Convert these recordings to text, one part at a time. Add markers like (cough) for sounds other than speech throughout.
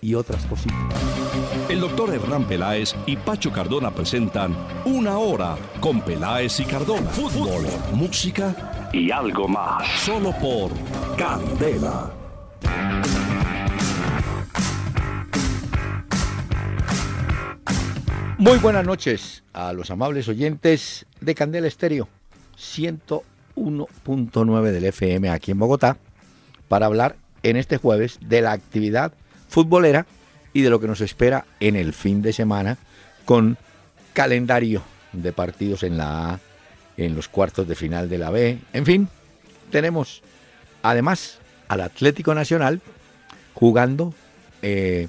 y otras cositas. El doctor Hernán Peláez y Pacho Cardona presentan Una Hora con Peláez y Cardona. Fútbol, música y algo más. Solo por Candela. Muy buenas noches a los amables oyentes de Candela Estéreo 101.9 del FM aquí en Bogotá para hablar en este jueves de la actividad futbolera y de lo que nos espera en el fin de semana con calendario de partidos en la A, en los cuartos de final de la B. En fin, tenemos además al Atlético Nacional jugando eh,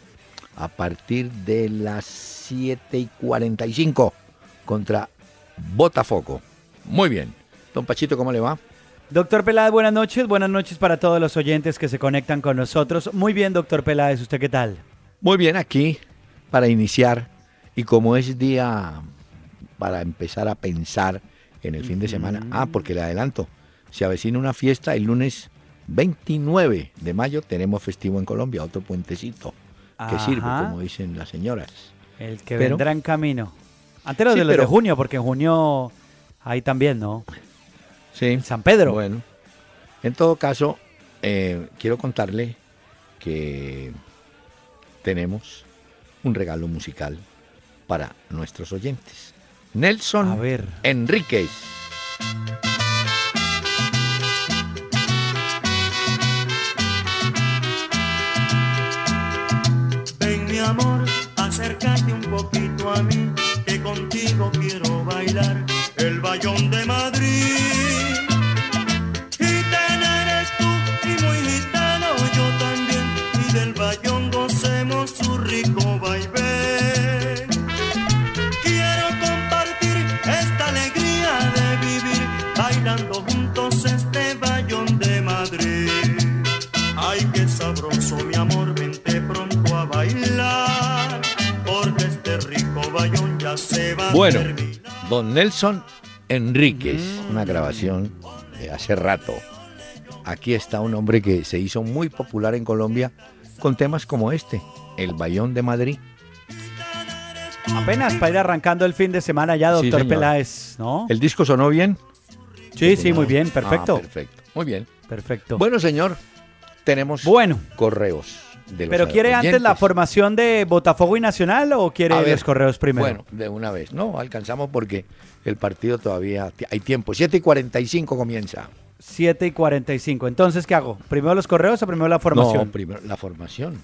a partir de las 7 y 45 contra Botafogo. Muy bien. Don Pachito, ¿cómo le va? Doctor Peláez, buenas noches. Buenas noches para todos los oyentes que se conectan con nosotros. Muy bien, doctor Peláez, ¿usted qué tal? Muy bien, aquí para iniciar y como es día para empezar a pensar en el fin de semana. Ah, porque le adelanto, se avecina una fiesta el lunes 29 de mayo, tenemos festivo en Colombia, otro puentecito que sirve, como dicen las señoras. El que vendrá en camino. Antes lo de de junio, porque en junio hay también, ¿no? Sí. San Pedro. Bueno, en todo caso, eh, quiero contarle que tenemos un regalo musical para nuestros oyentes. Nelson A ver. Enríquez. Ven mi amor, acércate un poquito a mí, que contigo quiero bailar el bayón de Madrid. Bueno, don Nelson Enríquez, una grabación de hace rato. Aquí está un hombre que se hizo muy popular en Colombia con temas como este, El Bayón de Madrid. Apenas para ir arrancando el fin de semana ya, doctor. Peláez, ¿no? ¿El disco sonó bien? Sí, sí, muy bien, perfecto. Ah, perfecto, muy bien. Perfecto. Bueno, señor, tenemos Bueno, correos de los pero ¿quiere antes la formación de Botafogo y Nacional o quiere ver, los correos primero? Bueno, de una vez. No, alcanzamos porque el partido todavía hay tiempo. 7 y 45 comienza. 7 y 45. Entonces, ¿qué hago? ¿Primero los correos o primero la formación? No, primero la formación.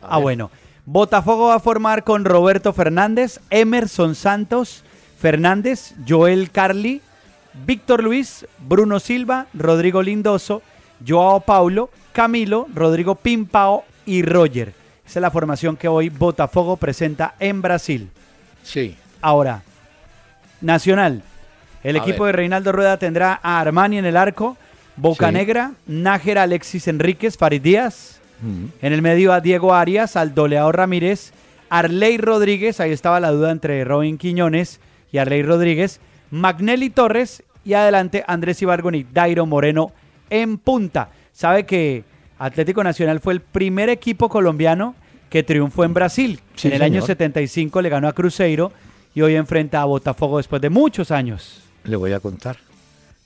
A Ah, ver. bueno. Botafogo va a formar con Roberto Fernández, Emerson Santos, Fernández, Joel Carli, Víctor Luis, Bruno Silva, Rodrigo Lindoso, Joao Paulo, Camilo, Rodrigo Pimpao y Roger. Esa es la formación que hoy Botafogo presenta en Brasil. Sí. Ahora, Nacional. El A equipo ver. de Reinaldo Rueda tendrá a Armani en el arco, Bocanegra, Nájera Alexis Enríquez, Farid Díaz. Mm. En el medio a Diego Arias, al Doleao Ramírez, Arley Rodríguez, ahí estaba la duda entre Robin Quiñones y Arley Rodríguez, Magnelli Torres y adelante Andrés Ibargón y Dairo Moreno en punta. Sabe que Atlético Nacional fue el primer equipo colombiano que triunfó en Brasil. Sí, en el año señor. 75 le ganó a Cruzeiro y hoy enfrenta a Botafogo después de muchos años. Le voy a contar.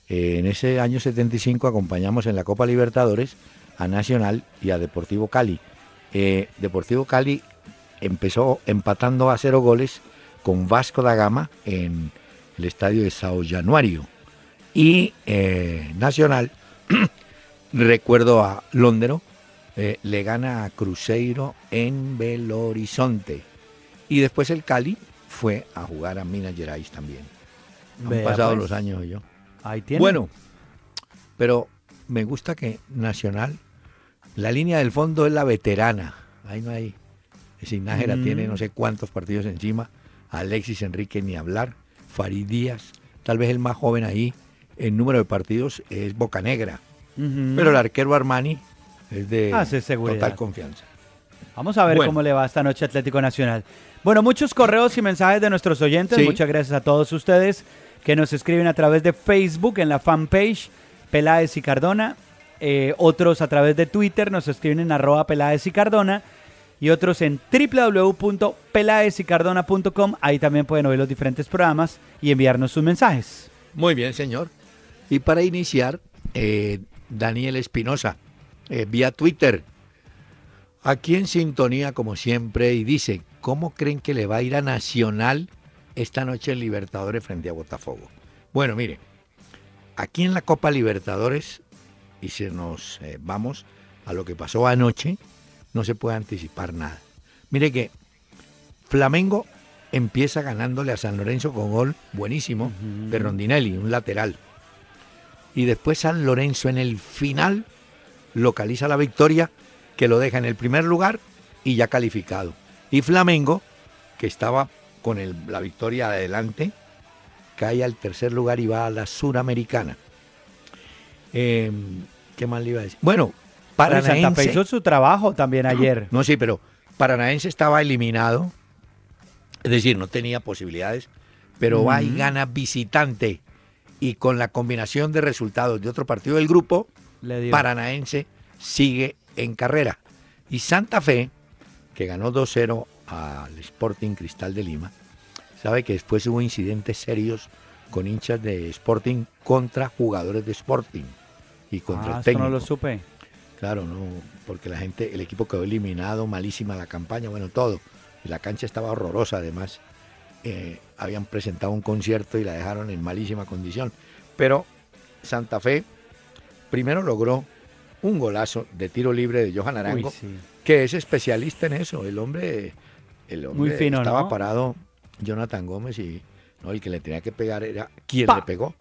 Eh, en ese año 75 acompañamos en la Copa Libertadores a Nacional y a Deportivo Cali. Eh, Deportivo Cali empezó empatando a cero goles con Vasco da Gama en el estadio de Sao Januario. Y eh, Nacional, (clears throat) recuerdo a Londero, eh, le gana a Cruzeiro en Belo Horizonte. Y después el Cali fue a jugar a Minas Gerais también. Han Vea, pasado pues. los años yo. Ahí tiene. Bueno, pero me gusta que Nacional, la línea del fondo es la veterana. Ahí no hay. Ese Nájera Mm. tiene no sé cuántos partidos encima. Alexis Enrique ni hablar. Farid Díaz, tal vez el más joven ahí. en número de partidos es Bocanegra. Pero el arquero Armani es de Ah, total confianza. Vamos a ver Bueno. cómo le va esta noche a Atlético Nacional. Bueno, muchos correos y mensajes de nuestros oyentes. Sí. Muchas gracias a todos ustedes que nos escriben a través de Facebook en la fanpage Peláez y Cardona. Eh, otros a través de Twitter nos escriben en arroba Peláez y Cardona. Y otros en www.pelaezycardona.com. Ahí también pueden oír los diferentes programas y enviarnos sus mensajes. Muy bien, señor. Y para iniciar, eh, Daniel Espinosa, eh, vía Twitter, aquí en sintonía como siempre, y dice, ¿cómo creen que le va a ir a Nacional esta noche en Libertadores frente a Botafogo? Bueno, mire, aquí en la Copa Libertadores, y si nos eh, vamos a lo que pasó anoche, no se puede anticipar nada. Mire que Flamengo empieza ganándole a San Lorenzo con gol buenísimo de Rondinelli, un lateral. Y después San Lorenzo en el final localiza la victoria que lo deja en el primer lugar y ya calificado. Y Flamengo, que estaba con el- la victoria adelante, cae al tercer lugar y va a la Suramericana. Eh, ¿Qué más le iba a decir? Bueno, y Santa Fe Paranaense. hizo su trabajo también ayer. No, sí, pero Paranaense estaba eliminado, es decir, no tenía posibilidades, pero va y gana visitante. Y con la combinación de resultados de otro partido del grupo. Paranaense sigue en carrera. Y Santa Fe, que ganó 2-0 al Sporting Cristal de Lima, sabe que después hubo incidentes serios con hinchas de Sporting contra jugadores de Sporting y contra Ah, el técnico. no lo supe. Claro, no, porque la gente, el equipo quedó eliminado, malísima la campaña, bueno, todo. La cancha estaba horrorosa, además. Eh, habían presentado un concierto y la dejaron en malísima condición. Pero Santa Fe primero logró un golazo de tiro libre de Johan Arango, Uy, sí. que es especialista en eso. El hombre, el hombre Muy fino, estaba ¿no? parado, Jonathan Gómez, y no, el que le tenía que pegar era quien le pegó,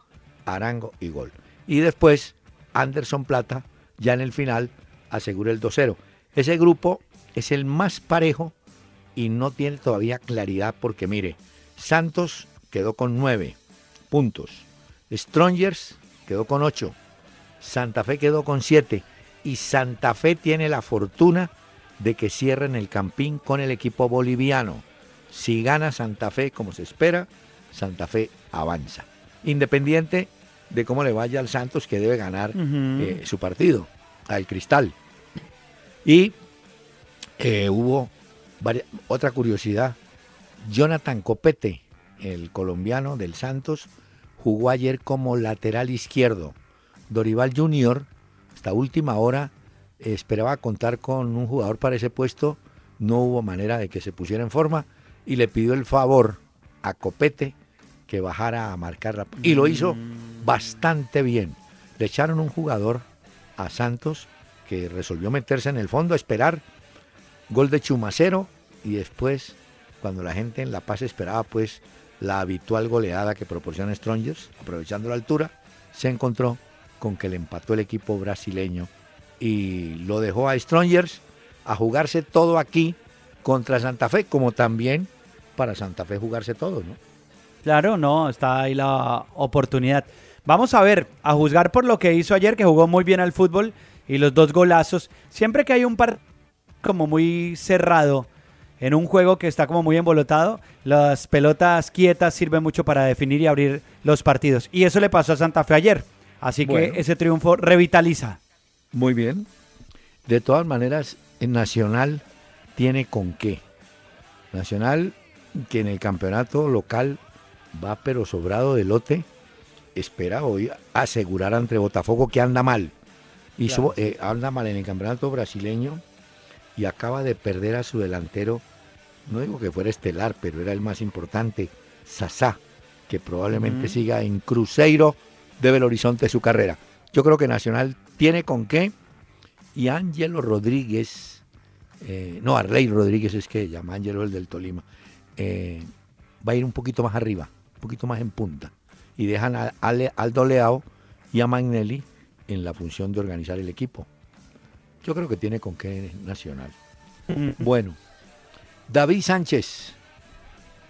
Arango y gol. Y después, Anderson Plata, ya en el final, asegura el 2-0. Ese grupo es el más parejo y no tiene todavía claridad porque, mire, Santos quedó con 9 puntos, Strongers quedó con 8, Santa Fe quedó con 7 y Santa Fe tiene la fortuna de que cierren el campín con el equipo boliviano. Si gana Santa Fe como se espera, Santa Fe avanza. Independiente de cómo le vaya al Santos, que debe ganar eh, su partido, al Cristal. Y eh, hubo otra curiosidad. Jonathan Copete, el colombiano del Santos, jugó ayer como lateral izquierdo. Dorival Junior, hasta última hora, esperaba contar con un jugador para ese puesto. No hubo manera de que se pusiera en forma y le pidió el favor a Copete que bajara a marcar la... Y lo hizo bastante bien. Le echaron un jugador a Santos que resolvió meterse en el fondo, esperar gol de Chumacero y después, cuando la gente en La Paz esperaba pues la habitual goleada que proporciona Strongers, aprovechando la altura, se encontró con que le empató el equipo brasileño y lo dejó a Strongers a jugarse todo aquí contra Santa Fe, como también para Santa Fe jugarse todo, ¿no? Claro, no, está ahí la oportunidad. Vamos a ver, a juzgar por lo que hizo ayer, que jugó muy bien al fútbol y los dos golazos. Siempre que hay un par como muy cerrado en un juego que está como muy embolotado, las pelotas quietas sirven mucho para definir y abrir los partidos. Y eso le pasó a Santa Fe ayer. Así Bueno. que ese triunfo revitaliza. Muy bien. De todas maneras, Nacional tiene con qué. Nacional, que en el campeonato local va pero sobrado de lote, espera hoy asegurar ante Botafogo que anda mal. Y Claro. eh, anda mal en el campeonato brasileño y acaba de perder a su delantero, no digo que fuera estelar, pero era el más importante, Sasá, que probablemente siga en Cruzeiro de Belo Horizonte su carrera. Yo creo que Nacional tiene con qué y Ángelo Rodríguez, eh, no, Arley Rodríguez es que llama Ángelo el del Tolima, eh, va a ir un poquito más arriba, un poquito más en punta. Y dejan a Ale- Aldo Leao y a Magnelli en la función de organizar el equipo. Yo creo que tiene con qué Nacional. Bueno, David Sánchez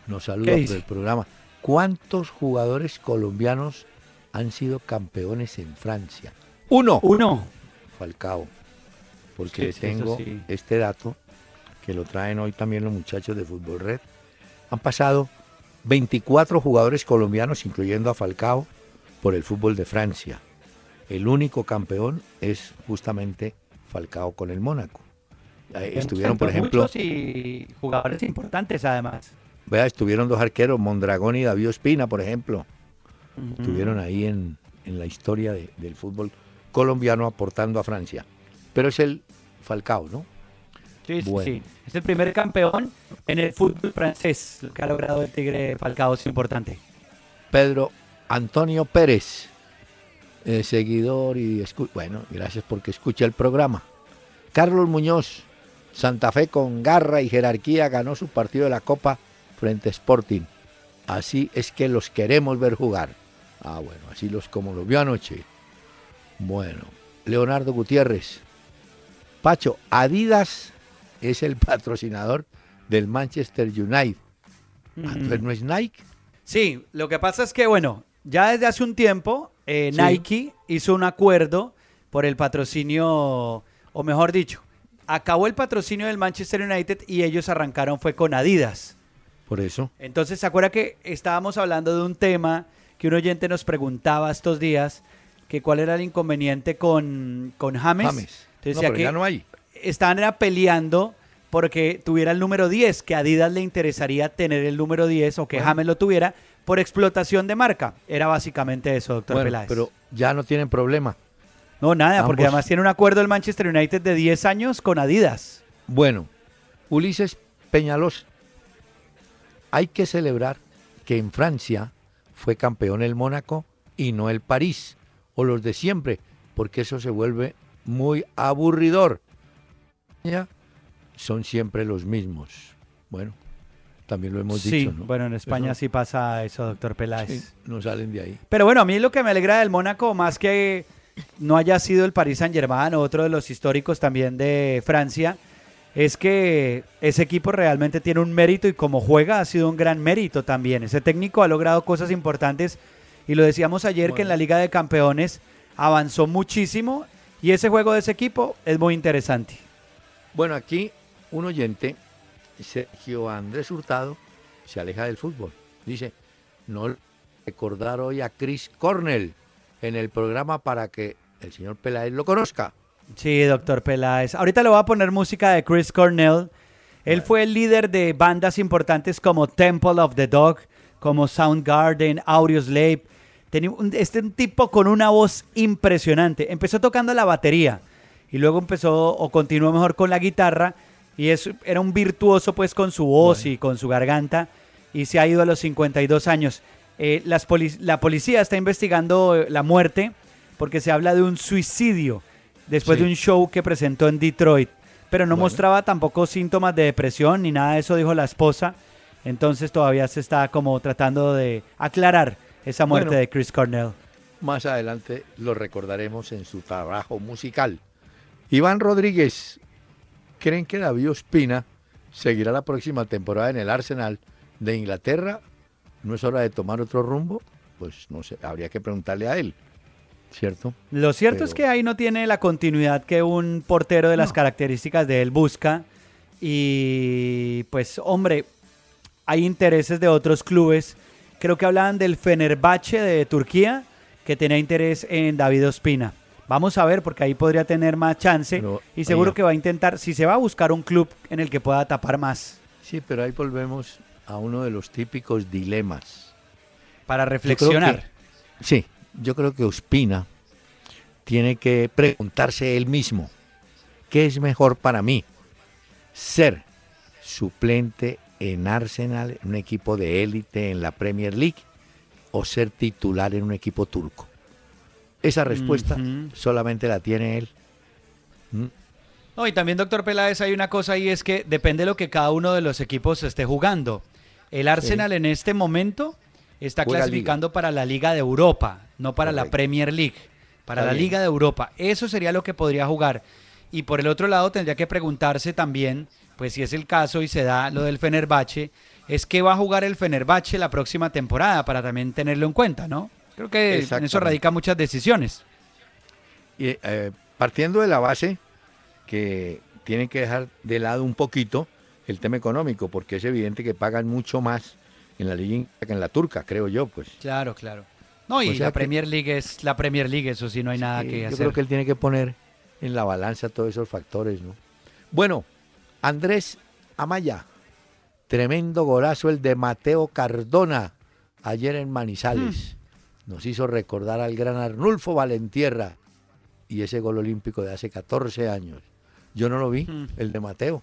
nos saluda ¿Qué por el programa. ¿Cuántos jugadores colombianos han sido campeones en Francia. Uno. Uno. Falcao. Porque tengo este dato que lo traen hoy también los muchachos de Fútbol Red. Han pasado 24 jugadores colombianos, incluyendo a Falcao, por el fútbol de Francia. El único campeón es justamente Falcao con el Mónaco. Estuvieron, por ejemplo. Y jugadores importantes, además. Vea, estuvieron dos arqueros, Mondragón y David Espina, por ejemplo. Estuvieron ahí en, la historia del fútbol colombiano aportando a Francia. Pero es el Falcao, ¿no? Sí, sí, Es el primer campeón en el fútbol francés. Lo que ha logrado el Tigre Falcao es importante. Pedro Antonio Pérez, eh, seguidor y bueno, gracias porque escucha el programa. Carlos Muñoz, Santa Fe con garra y jerarquía ganó su partido de la Copa frente a Sporting. Así es que los queremos ver jugar. Ah, bueno, así los como los vio anoche. Bueno, Leonardo Gutiérrez. Pacho, Adidas es el (laughs) patrocinador del Manchester United. ¿No es Nike? Sí, lo que pasa es que, bueno, ya desde hace un tiempo eh, Nike hizo un acuerdo por el patrocinio, o mejor dicho, acabó el patrocinio del Manchester United y ellos arrancaron fue con Adidas. Por eso. Entonces, ¿se acuerda que estábamos hablando de un tema que un oyente nos preguntaba estos días, que cuál era el inconveniente con, con James? James. Entonces, ya no hay estaban peleando porque tuviera el número 10, que a Adidas le interesaría tener el número 10 o que James lo tuviera por explotación de marca. Era básicamente eso, doctor bueno, Pero ya no tienen problema. No, nada, porque además tiene un acuerdo el Manchester United de 10 años con Adidas. Bueno, Ulises Peñalos, hay que celebrar que en Francia fue campeón el Mónaco y no el París, o los de siempre, porque eso se vuelve muy aburridor son siempre los mismos. Bueno, también lo hemos dicho, ¿no? Bueno, en España sí pasa eso, doctor Peláez. no salen de ahí. Pero bueno, a mí lo que me alegra del Mónaco, más que no haya sido el Paris Saint Germain o otro de los históricos también de Francia, es que ese equipo realmente tiene un mérito y como juega ha sido un gran mérito también. Ese técnico ha logrado cosas importantes y lo decíamos ayer que en la Liga de Campeones avanzó muchísimo y ese juego de ese equipo es muy interesante. Bueno, aquí un oyente, Sergio Andrés Hurtado, se aleja del fútbol. Dice, no recordar hoy a Chris Cornell en el programa para que el señor Peláez lo conozca. Sí, doctor Peláez. Ahorita le voy a poner música de Chris Cornell. Él fue el líder de bandas importantes como Temple of the Dog, como Soundgarden, Audioslave. Este un tipo con una voz impresionante. Empezó tocando la batería y luego empezó o continuó mejor con la guitarra y es, era un virtuoso pues con su voz y con su garganta y se ha ido a los 52 años. Eh, las la policía está investigando eh, la muerte porque se habla de un suicidio después de un show que presentó en Detroit, pero no mostraba tampoco síntomas de depresión ni nada de eso, dijo la esposa. Entonces todavía se está como tratando de aclarar esa muerte de Chris Cornell. Más adelante lo recordaremos en su trabajo musical. Iván Rodríguez, ¿creen que David Ospina seguirá la próxima temporada en el Arsenal de Inglaterra? ¿No es hora de tomar otro rumbo? Pues no sé, habría que preguntarle a él. ¿Cierto? Lo cierto es que ahí no tiene la continuidad que un portero de las características de él busca. Y pues, hombre, hay intereses de otros clubes. Creo que hablaban del Fenerbahce de Turquía, que tenía interés en David Ospina. Vamos a ver, porque ahí podría tener más chance y seguro que va a intentar, si se va a buscar un club en el que pueda tapar más. Sí, pero ahí volvemos a uno de los típicos dilemas. Para reflexionar. sí, yo creo que Ospina tiene que preguntarse él mismo, ¿qué es mejor para mí? ¿Ser suplente en Arsenal, en un equipo de élite en la Premier League, o ser titular en un equipo turco? Esa respuesta solamente la tiene él. ¿Mm? No, y también, doctor Peláez, hay una cosa ahí, es que depende de lo que cada uno de los equipos esté jugando. El Arsenal en este momento está clasificando para la Liga de Europa, no para la Premier League, para la Liga de Europa. Eso sería lo que podría jugar. Y por el otro lado tendría que preguntarse también, pues si es el caso y se da lo del Fenerbahce, es que va a jugar el Fenerbahce la próxima temporada para también tenerlo en cuenta, ¿no? Creo que en eso radica muchas decisiones. Y, eh, partiendo de la base que tienen que dejar de lado un poquito el tema económico, porque es evidente que pagan mucho más en la liga que en la turca, creo yo, pues. Claro, claro. No, y la Premier League es la Premier League, eso sí, no hay nada que hacer. Yo creo que él tiene que poner en la balanza todos esos factores, ¿no? Bueno, Andrés Amaya, tremendo golazo el de Mateo Cardona ayer en Manizales. Mm. Nos hizo recordar al gran Arnulfo Valentierra y ese gol olímpico de hace 14 años. Yo no lo vi, mm. el de Mateo.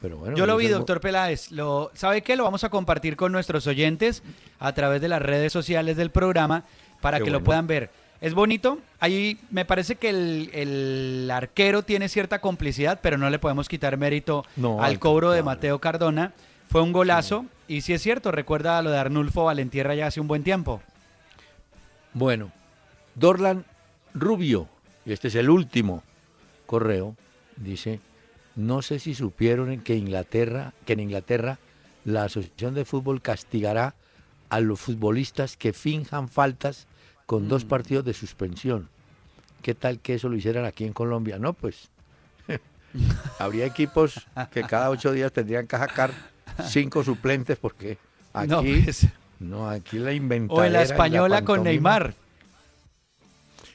Pero bueno, Yo lo vi, doctor Peláez. Lo, ¿Sabe qué? Lo vamos a compartir con nuestros oyentes a través de las redes sociales del programa para que lo puedan ver. Es bonito. Ahí me parece que el, arquero tiene cierta complicidad, pero no le podemos quitar mérito al cobro de Mateo Cardona. Fue un golazo. Y si es cierto, recuerda lo de Arnulfo Valentierra ya hace un buen tiempo. Bueno, Dorlan Rubio, y este es el último correo, dice, no sé si supieron que Inglaterra, que en Inglaterra la Asociación de Fútbol castigará a los futbolistas que finjan faltas con dos mm. partidos de suspensión. ¿Qué tal que eso lo hicieran aquí en Colombia? No, pues (laughs) habría equipos que cada ocho días tendrían que sacar cinco suplentes porque (laughs) aquí pues. No, aquí la inventaron. O en la española con Neymar.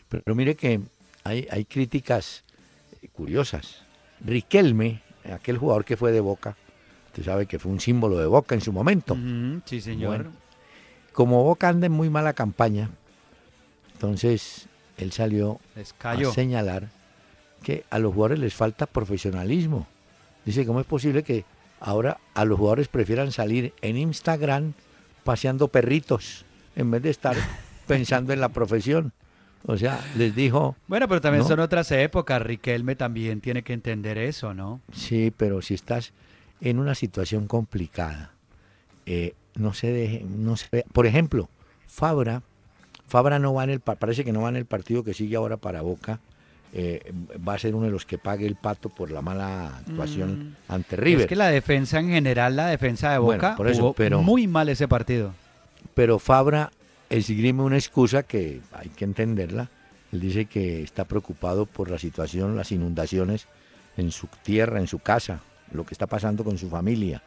Pero mire que hay, hay críticas curiosas. Riquelme, aquel jugador que fue de Boca, usted sabe que fue un símbolo de Boca en su momento. sí, señor. como Boca anda en muy mala campaña, entonces él salió a señalar que a los jugadores les falta profesionalismo. Dice, ¿cómo es posible que ahora a los jugadores prefieran salir en Instagram paseando perritos en vez de estar (laughs) pensando en la profesión? O sea, les dijo... Bueno, pero también son otras épocas. Riquelme también tiene que entender eso, ¿no? Sí, pero si estás en una situación complicada, eh, no se deje, no se Por ejemplo, Fabra, Fabra no va en el, parece que no va en el partido que sigue ahora para Boca. Eh, va a ser uno de los que pague el pato por la mala actuación mm. ante River. Es que la defensa en general, la defensa de Boca, por eso, pero, muy mal ese partido. Pero Fabra esgrime una excusa que hay que entenderla. Él dice que está preocupado por la situación, las inundaciones en su tierra, en su casa, lo que está pasando con su familia.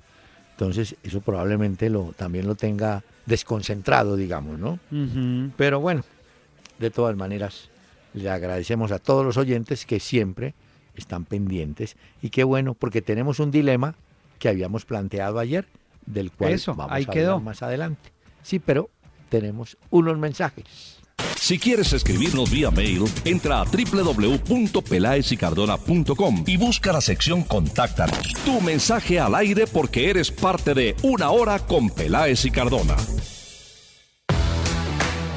Entonces, eso probablemente lo, también lo tenga desconcentrado, digamos, ¿no? Pero bueno, de todas maneras, le agradecemos a todos los oyentes que siempre están pendientes. Y qué bueno, porque tenemos un dilema que habíamos planteado ayer, del cual vamos a hablar más adelante. Sí, pero tenemos unos mensajes. Si quieres escribirnos vía mail, entra a www.pelaesicardona.com y busca la sección Contáctanos. Tu mensaje al aire porque eres parte de Una Hora con Peláez y Cardona.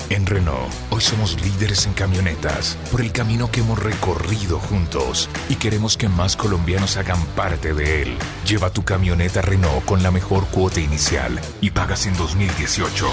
En Renault, hoy somos líderes en camionetas por el camino que hemos recorrido juntos y queremos que más colombianos hagan parte de él. Lleva tu camioneta Renault con la mejor cuota inicial y pagas en 2018.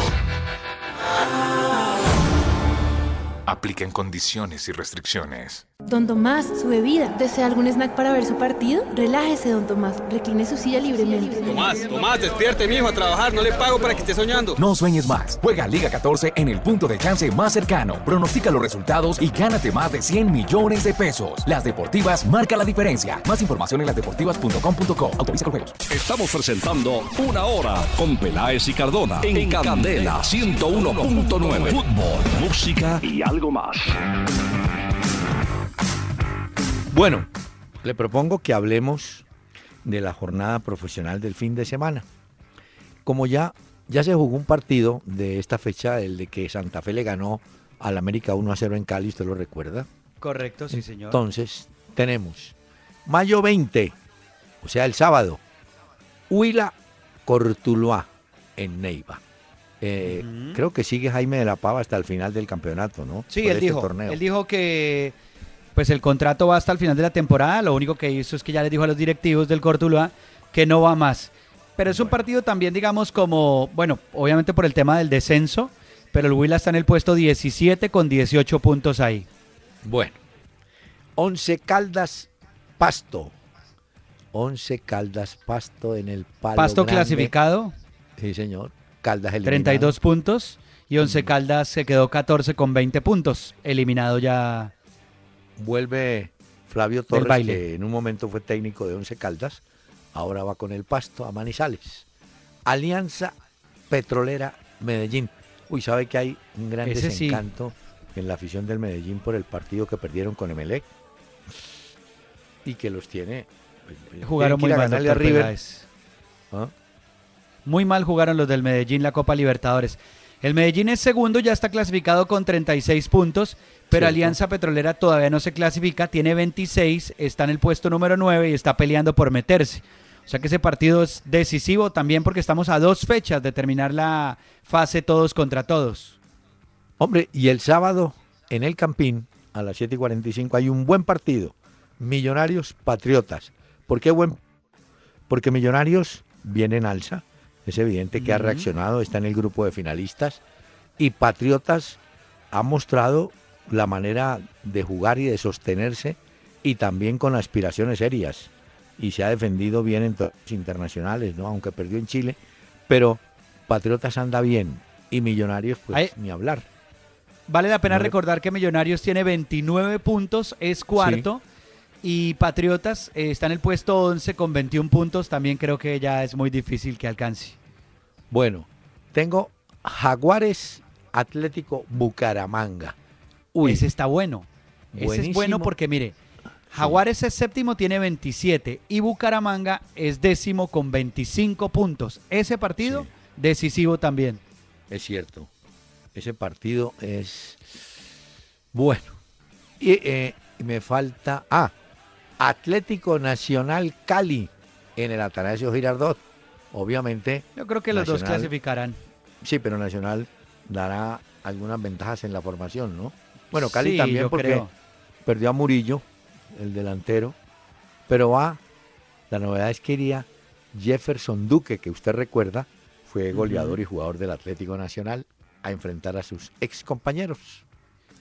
Apliquen condiciones y restricciones. Don Tomás, su bebida. ¿Desea algún snack para ver su partido? Relájese, don Tomás. Recline su silla libremente. Tomás, Tomás, despierte, mijo, a trabajar. No le pago para que esté soñando. No sueñes más. Juega Liga 14 en el punto de chance más cercano. Pronostica los resultados y gánate más de 100 millones de pesos. Las Deportivas marca la diferencia. Más información en lasdeportivas.com.co. Autoriza con juegos. Estamos presentando Una Hora con Peláez y Cardona en, Candela 101.9. Fútbol, música y algo más. Bueno, le propongo que hablemos de la jornada profesional del fin de semana. Como ya, ya se jugó un partido de esta fecha, el de que Santa Fe le ganó al América 1 a 0 en Cali, ¿usted lo recuerda? Correcto, sí, señor. Entonces, tenemos mayo 20, o sea, el sábado, Huila Cortuluá en Neiva. Eh, creo que sigue Jaime de la Pava hasta el final del campeonato, ¿no? Sí, él, este dijo, él dijo que pues el contrato va hasta el final de la temporada. Lo único que hizo es que ya les dijo a los directivos del Cortuluá que no va más. Pero es un partido también, digamos, como, bueno, obviamente por el tema del descenso, pero el Huila está en el puesto 17 con 18 puntos ahí. Bueno, 11 Caldas Pasto. 11 Caldas Pasto en el palo Pasto clasificado. Sí, señor. Caldas eliminado. 32 puntos. Y Once Caldas se quedó 14 con 20 puntos, eliminado ya. Vuelve Flavio Torres, que en un momento fue técnico de Once Caldas, ahora va con el pasto a Manizales. Alianza Petrolera Medellín. Uy, sabe que hay un gran desencanto en la afición del Medellín por el partido que perdieron con Emelec y que los tiene. Pues, jugaron muy mal, a River. ¿Ah? Muy mal jugaron los del Medellín la Copa Libertadores. El Medellín es segundo, ya está clasificado con 36 puntos, pero Alianza Petrolera todavía no se clasifica, tiene 26, está en el puesto número 9 y está peleando por meterse. O sea que ese partido es decisivo también porque estamos a dos fechas de terminar la fase todos contra todos. Hombre, y el sábado en el Campín, a las 7 y 45, hay un buen partido. Millonarios Patriotas. ¿Por qué buen? Porque Millonarios viene en alza. Es evidente que ha reaccionado, está en el grupo de finalistas. Y Patriotas ha mostrado la manera de jugar y de sostenerse y también con aspiraciones serias y se ha defendido bien en todos los internacionales, ¿no? Aunque perdió en Chile, pero Patriotas anda bien y Millonarios pues ni hablar. Vale la pena recordar que Millonarios tiene 29 puntos, es cuarto. Y Patriotas eh, está en el puesto 11 con 21 puntos. También creo que ya es muy difícil que alcance. Bueno, tengo Jaguares Atlético Bucaramanga. Uy, ese está bueno. Ese es bueno porque mire, Jaguares es séptimo, tiene 27 y Bucaramanga es décimo con 25 puntos. Ese partido decisivo también. Es cierto. Ese partido es bueno. Y eh, me falta. Ah, Atlético Nacional Cali en el Atanasio Girardot. Obviamente. Yo creo que los dos clasificarán. Sí, pero Nacional dará algunas ventajas en la formación, ¿no? Bueno, Cali también porque perdió a Murillo el delantero, pero va, la novedad es que iría Jefferson Duque, que usted recuerda, fue goleador y jugador del Atlético Nacional, a enfrentar a sus ex compañeros.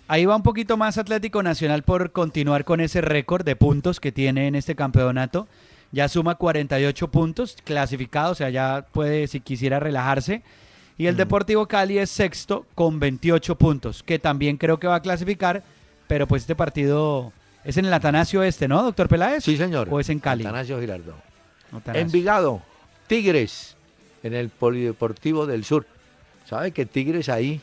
Ahí va un poquito más Atlético Nacional por continuar con ese récord de puntos que tiene en este campeonato. Ya suma 48 puntos clasificados, o sea, ya puede, si quisiera, relajarse. Y el Deportivo Cali es sexto con 28 puntos, que también creo que va a clasificar, pero pues este partido es en el Atanasio este, ¿no, doctor Peláez? Sí, señor. ¿O es en Cali? Atanasio Girardot. Envigado, Tigres, en el Polideportivo del Sur. ¿Sabe que Tigres ahí,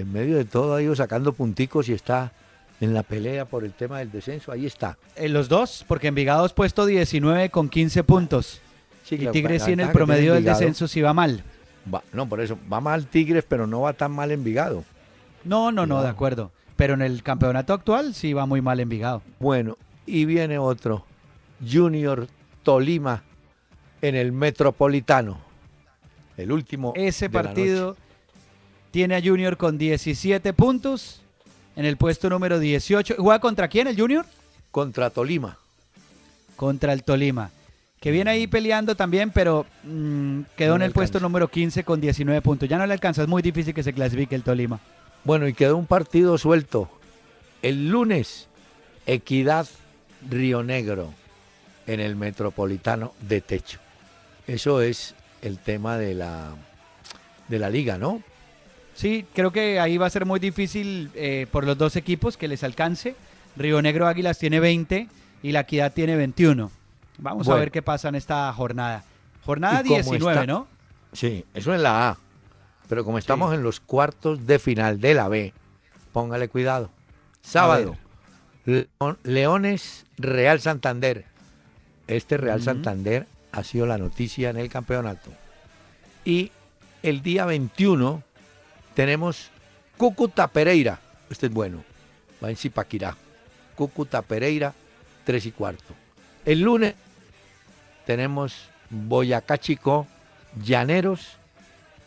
en medio de todo, ha ido sacando punticos y está en la pelea por el tema del descenso? Ahí está. En los dos, porque Envigado es puesto 19 con 15 puntos. Sí, y Tigres tiene el promedio del descenso si va mal. no, por eso, va mal Tigres, pero no va tan mal Envigado. No, no, no, de acuerdo pero en el campeonato actual sí va muy mal Envigado. Bueno, y viene otro, Junior Tolima en el Metropolitano. El último. Ese partido tiene a Junior con 17 puntos en el puesto número 18. ¿Juega contra quién el Junior? Contra Tolima. Contra el Tolima. Que viene ahí peleando también, pero mm, quedó en el puesto número 15 con 19 puntos. Ya no le alcanza, es muy difícil que se clasifique el Tolima. Bueno, y quedó un partido suelto. El lunes, Equidad Río Negro en el Metropolitano de Techo. Eso es el tema de la, de la liga, ¿no? Sí, creo que ahí va a ser muy difícil eh, por los dos equipos que les alcance. Río Negro Águilas tiene 20 y la Equidad tiene 21. Vamos a ver qué pasa en esta jornada. Jornada 19, ¿no? Sí, eso es la A. Pero como estamos en los cuartos de final de la B, póngale cuidado. Sábado, Leones Real Santander. Este Real Santander ha sido la noticia en el campeonato. Y el día 21 tenemos Cúcuta Pereira. Este es bueno. Va en Zipaquirá. Cúcuta Pereira, 3 y cuarto. El lunes tenemos Boyacá Chico, Llaneros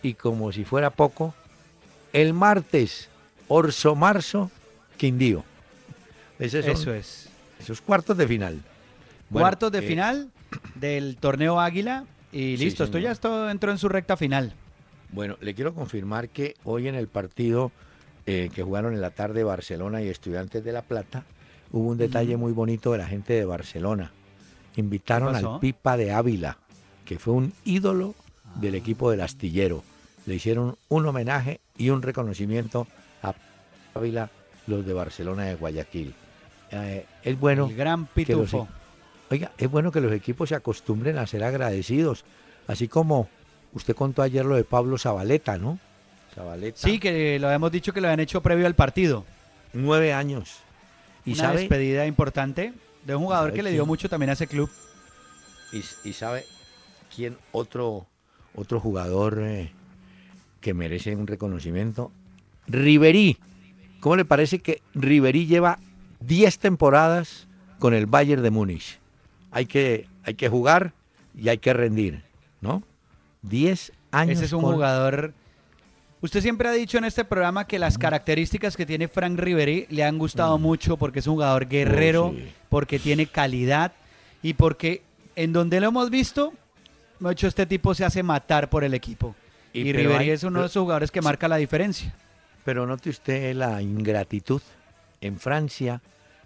y como si fuera poco, el martes, Orso Marzo, Quindío. Eso es. Esos cuartos de final. cuartos de eh, final del torneo Águila y listo, esto ya esto entró en su recta final. Bueno, le quiero confirmar que hoy en el partido eh, que jugaron en la tarde Barcelona y Estudiantes de La Plata, hubo un detalle muy bonito de la gente de Barcelona. Invitaron al Pipa de Ávila, que fue un ídolo del equipo del astillero le hicieron un homenaje y un reconocimiento a Ávila, los de Barcelona de Guayaquil. Eh, es bueno El gran que los, pitufo. oiga, es bueno que los equipos se acostumbren a ser agradecidos, así como usted contó ayer lo de Pablo Zabaleta, ¿no? Zabaleta, Sí, que lo habíamos dicho que lo habían hecho previo al partido. nueve años. Y Una sabe, despedida importante de un jugador ¿Sabe que le dio mucho también a ese club. y, y sabe quién otro otro jugador eh, que merece un reconocimiento. Riverí. ¿Cómo le parece que Riverí lleva 10 temporadas con el Bayern de Múnich? Hay que, hay que jugar y hay que rendir, ¿no? 10 años. Ese es un con- jugador. Usted siempre ha dicho en este programa que las características que tiene Frank Riveri le han gustado mucho porque es un jugador guerrero, Mm. Oh, sí. porque tiene calidad y porque en donde lo hemos visto, hecho este tipo se hace matar por el equipo. Y Y, hay- es uno de esos jugadores que marca la diferencia. Pero note usted la ingratitud. En Francia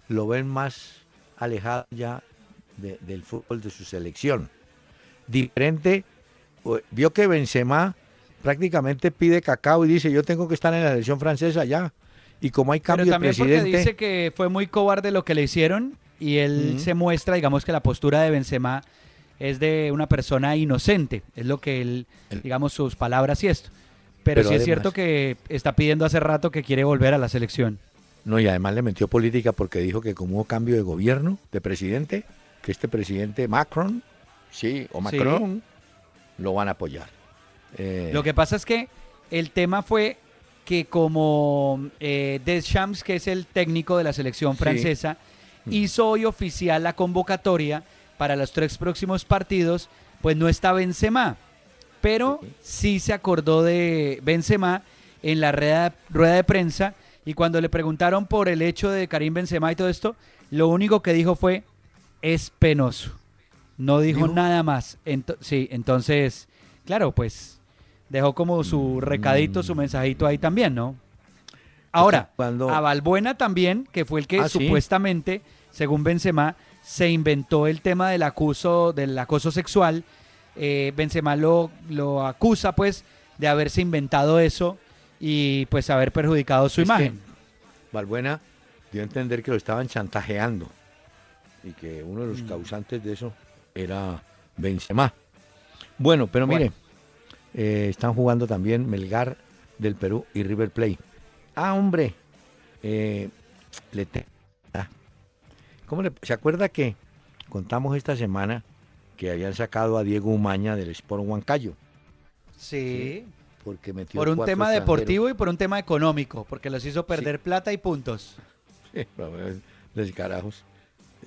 lo ven más alejado ya de- del fútbol de su selección. Diferente, vio que Benzema prácticamente pide cacao y dice yo tengo que estar en la selección francesa ya. Y como hay Pero cambio de también porque presidente, dice que fue muy cobarde lo que le hicieron y él se muestra, digamos que la postura de Benzema es de una persona inocente, es lo que él, El- digamos sus palabras y esto. Pero, Pero sí es cierto que está pidiendo hace rato que quiere volver a la selección. no, y además le metió política porque dijo que como hubo cambio de gobierno, de presidente, que este presidente Macron, sí, o Sí. Lo van a apoyar. Eh, Lo que pasa es que el tema fue que como eh, Deschamps, que es el técnico de la selección francesa, Mm. hizo hoy oficial la convocatoria para los tres próximos partidos, pues no está Benzema. Pero sí se acordó de Benzema en la rueda, rueda de prensa y cuando le preguntaron por el hecho de Karim Benzema y todo esto, lo único que dijo fue, es penoso. No dijo ¿Dijo? nada más. Ento- sí, entonces, claro, pues dejó como su recadito, su mensajito ahí también, ¿no? Ahora, cuando- a Balbuena también, que fue el que Ah, ¿sí? supuestamente, según Benzema, se inventó el tema del acoso, del acoso sexual. Eh, Benzema lo, lo acusa, pues, de haberse inventado eso y, pues, haber perjudicado su Es imagen. Balbuena dio a entender que lo estaban chantajeando y que uno de los Mm. causantes de eso era Benzema. Bueno, pero Bueno. mire, eh, están jugando también Melgar del Perú y River Plate. Ah, hombre, eh, le te- ah. ¿Cómo le- ¿se acuerda que contamos esta semana que habían sacado a Diego Umaña del Sport Huancayo? Sí. Porque metió Por un tema extranjeros. deportivo y por un tema económico, porque los hizo perder plata y puntos. Sí, (laughs) Descarajos.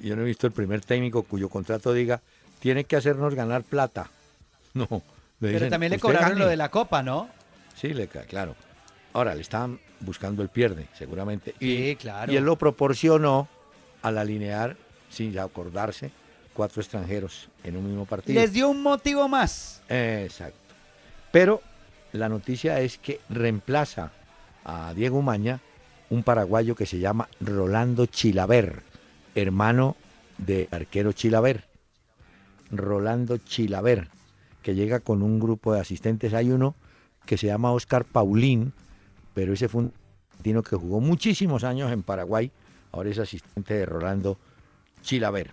Yo no he visto el primer técnico cuyo contrato diga tiene que hacernos ganar plata. (laughs) No. le Pero dicen, también le "Usted cobraron gane". lo de la copa, ¿no? Sí, le claro. Ahora le estaban buscando el pierde, seguramente. Y, Sí, claro. y él lo proporcionó al alinear, sin acordarse, cuatro extranjeros en un mismo partido. Les dio un motivo más. Exacto. Pero la noticia es que reemplaza a Diego Maña un paraguayo que se llama Rolando Chilaver, hermano de arquero Chilaver. Rolando Chilaver, que llega con un grupo de asistentes. Hay uno que se llama Oscar Paulín, pero ese fue un argentino que jugó muchísimos años en Paraguay. Ahora es asistente de Rolando Chilaver.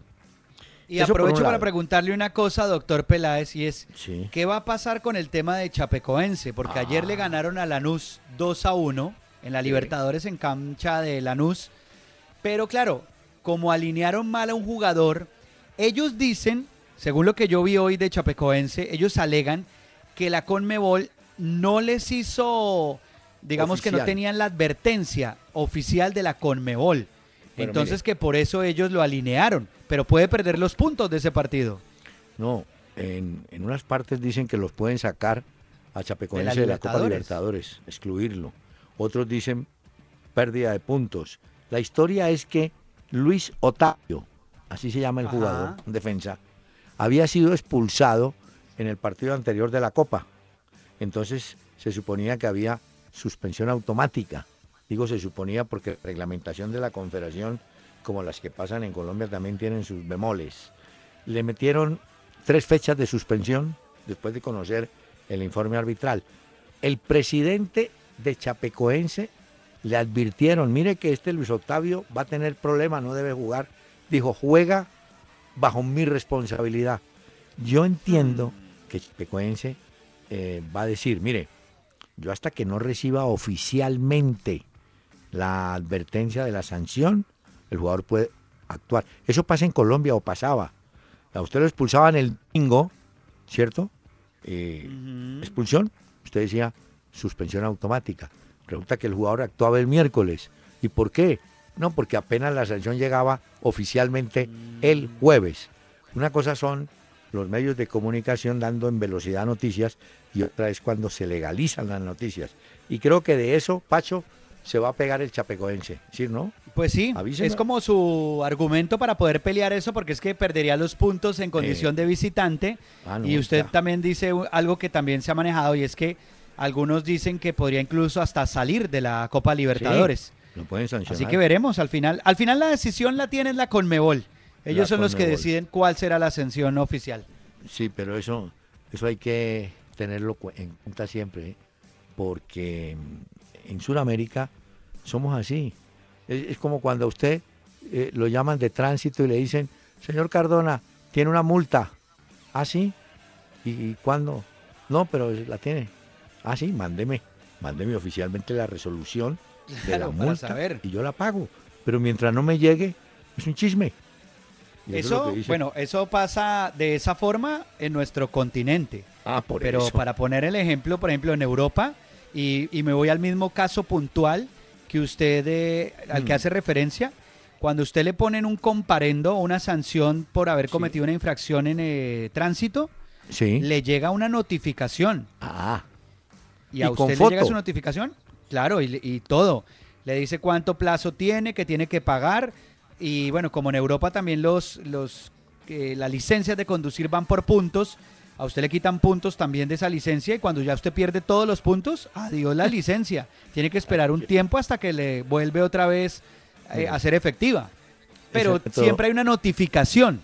Y Eso aprovecho para preguntarle una cosa, doctor Peláez, y es, Sí. ¿qué va a pasar con el tema de Chapecoense? Porque ayer le ganaron a Lanús 2 a 1 en la Ah. Libertadores en cancha de Lanús. Pero claro, como alinearon mal a un jugador, ellos dicen, según lo que yo vi hoy de Chapecoense, ellos alegan que la Conmebol no les hizo, digamos que no tenían la advertencia oficial de la Conmebol. Entonces mire. que por eso ellos lo alinearon, pero puede perder los puntos de ese partido. No, en, en unas partes dicen que los pueden sacar a Chapecoense De de la Copa Libertadores. Excluirlo. Otros dicen pérdida de puntos. La historia es que Luis Otavio, así se llama el Ajá. jugador, defensa, había sido expulsado en el partido anterior de la Copa. Entonces se suponía que había suspensión automática. Digo se suponía porque la reglamentación de la Confederación, como las que pasan en Colombia, también tienen sus bemoles. Le metieron tres fechas de suspensión después de conocer el informe arbitral. el presidente de Chapecoense le advirtieron, mire que este Luis Octavio va a tener problemas, no debe jugar. Dijo, juega bajo mi responsabilidad. Yo entiendo que Chapecoense eh, va a decir, mire, yo hasta que no reciba oficialmente la advertencia de la sanción, el jugador puede actuar. Eso pasa en Colombia o pasaba. A usted lo expulsaban el domingo, ¿cierto? Eh, Expulsión, usted decía suspensión automática. Resulta que el jugador actuaba el miércoles. ¿Y por qué? No, porque apenas la sanción llegaba oficialmente el jueves. Una cosa son los medios de comunicación dando en velocidad noticias y otra es cuando se legalizan las noticias. Y creo que de eso, Pacho, se va a pegar el chapecoense, ¿sí, no? Pues sí, es como su argumento para poder pelear eso, porque es que perdería los puntos en condición de visitante. Ah, y usted también dice algo que también se ha manejado y es que algunos dicen que podría incluso hasta salir de la Copa Libertadores. Lo pueden sancionar. Así que veremos al final. Al final la decisión la tiene la Conmebol. Ellos son los que deciden cuál será la sanción oficial. Sí, pero eso, eso hay que tenerlo en cuenta siempre, ¿eh? porque en Sudamérica somos así. Es, como cuando a usted eh, lo llaman de tránsito y le dicen, señor Cardona, tiene una multa. ¿Ah, sí? ¿Y, cuándo? No, pero la tiene. Ah, sí, mándeme, mándeme oficialmente la resolución de la multa y yo la pago. Pero mientras no me llegue, es un chisme. Eso, bueno, eso pasa de esa forma en nuestro continente. Ah, por Pero para poner el ejemplo, por ejemplo, en Europa, y, me voy al mismo caso puntual que usted, eh, al que mm. hace referencia, cuando usted le ponen un comparendo o una sanción por haber cometido una infracción en eh, tránsito, sí. le llega una notificación. Ah. ¿Y, a usted le llega su notificación? Claro, y, todo. Le dice cuánto plazo tiene, que tiene que pagar. Y bueno, como en Europa también los, los eh, las licencias de conducir van por puntos, a usted le quitan puntos también de esa licencia y cuando ya usted pierde todos los puntos, adiós la licencia. (laughs) Tiene que esperar un tiempo hasta que le vuelve otra vez eh, a ser efectiva. Pero siempre hay una notificación.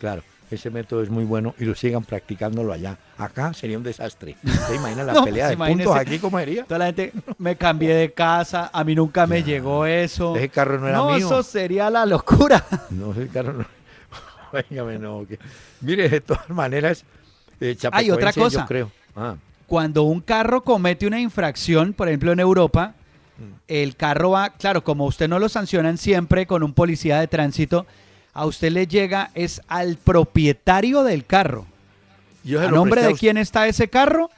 Claro ese método es muy bueno y lo sigan practicándolo allá. Acá sería un desastre. (laughs) ¿Te imaginas la pelea de puntos aquí cómo sería? Toda la gente, (laughs) me cambié de casa, a mí nunca me llegó eso. Ese carro no era mío. No, eso sería la locura. (laughs) No, ese carro no. Véngame, no. Mire, de todas maneras, eh, hay otra cosa. Yo creo. Ah. Cuando un carro comete una infracción, por ejemplo en Europa, mm. el carro va, claro, como usted no lo sancionan siempre con un policía de tránsito, a usted le llega es al propietario del carro. ¿A nombre de quién está ese carro?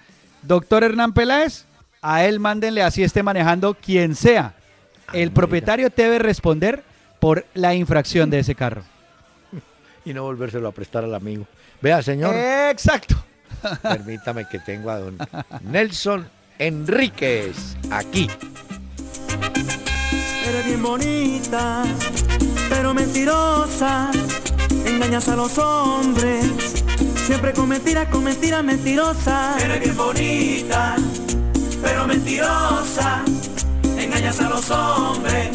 Doctor Hernán Peláez, a él mándenle así esté manejando quien sea. El propietario debe responder por la infracción de ese carro. (laughs) Y no volvérselo a prestar al amigo. Vea, señor. Exacto. (laughs) Permítame que tengo a don Nelson Enríquez aquí. Eres bien bonita pero mentirosa. Engañas a los hombres, siempre con mentiras, con mentiras mentirosas. Eres bien bonita, pero mentirosa. Engañas a los hombres,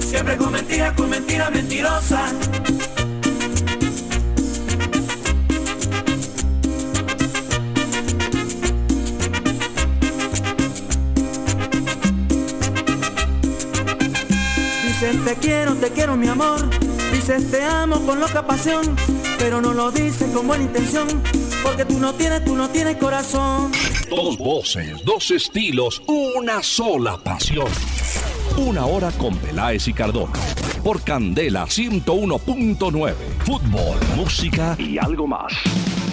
siempre con mentiras, con mentiras mentirosas. Dices te quiero, te quiero mi amor. Dices te amo con loca pasión. Pero no lo dices con buena intención. Porque tú no tienes, tú no tienes corazón. Dos voces, dos estilos, una sola pasión. Una hora con Peláez y Cardona. Por Candela 101.9. Fútbol, música y algo más.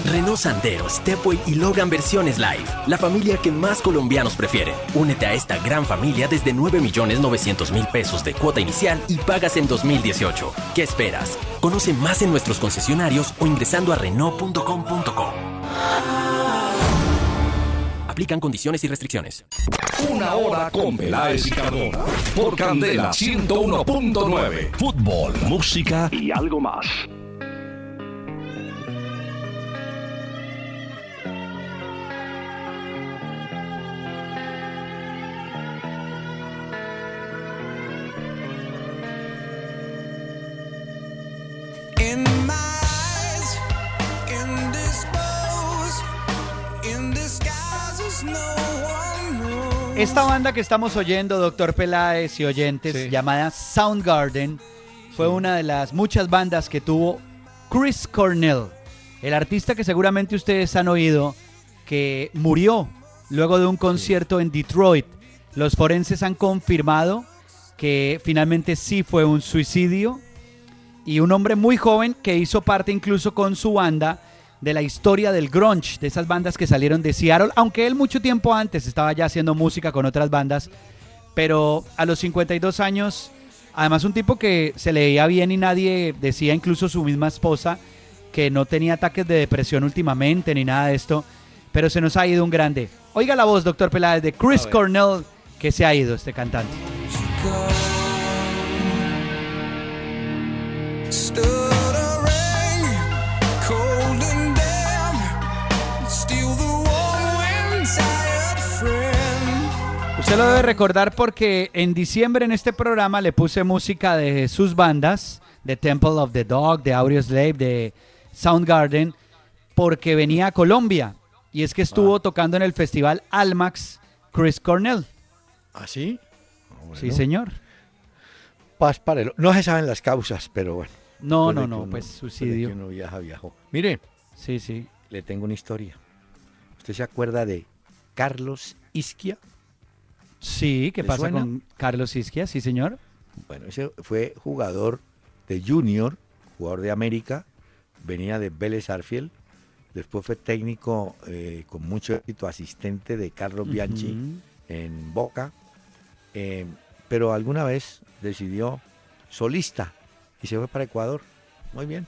Renault Sandero, Stepway y Logan versiones live. La familia que más colombianos prefieren. Únete a esta gran familia desde 9 millones 900 mil pesos de cuota inicial y pagas en 2018. ¿Qué esperas? Conoce más en nuestros concesionarios o ingresando a Renault.com.co. Aplican condiciones y restricciones. Una hora con Peláez y Cardona. Por Candela 101.9. Fútbol, música y algo más. Esta banda que estamos oyendo, doctor Peláez y oyentes, llamada Soundgarden, fue una de las muchas bandas que tuvo Chris Cornell, el artista que seguramente ustedes han oído, que murió luego de un concierto en Detroit. Los forenses han confirmado que finalmente sí fue un suicidio y un hombre muy joven que hizo parte incluso con su banda de la historia del grunge, de esas bandas que salieron de Seattle, aunque él mucho tiempo antes estaba ya haciendo música con otras bandas, pero a los 52 años, además un tipo que se leía bien y nadie decía, incluso su misma esposa, que no tenía ataques de depresión últimamente ni nada de esto, pero se nos ha ido un grande. Oiga la voz, doctor Peláez, de Chris Cornell, que se ha ido este cantante. Usted lo debe recordar porque en diciembre en este programa le puse música de sus bandas, de Temple of the Dog, de Audioslave, de Soundgarden, porque venía a Colombia. Y es que estuvo ah. tocando en el festival Almax Chris Cornell. ¿Ah, sí? Ah, sí, señor. Paz para No se saben las causas, pero bueno. No, no, no, pues suicidio. Que uno viaja, viajó. Mire. Sí, sí. Le tengo una historia. ¿Usted se acuerda de Carlos Isquia? Sí, ¿qué pasa con Carlos Isquia? Sí, señor. Bueno, ese fue jugador de Junior, jugador de América, venía de Vélez Arfiel, después fue técnico eh, con mucho éxito, asistente de Carlos Bianchi en Boca, eh, pero alguna vez decidió solista y se fue para Ecuador. Muy bien.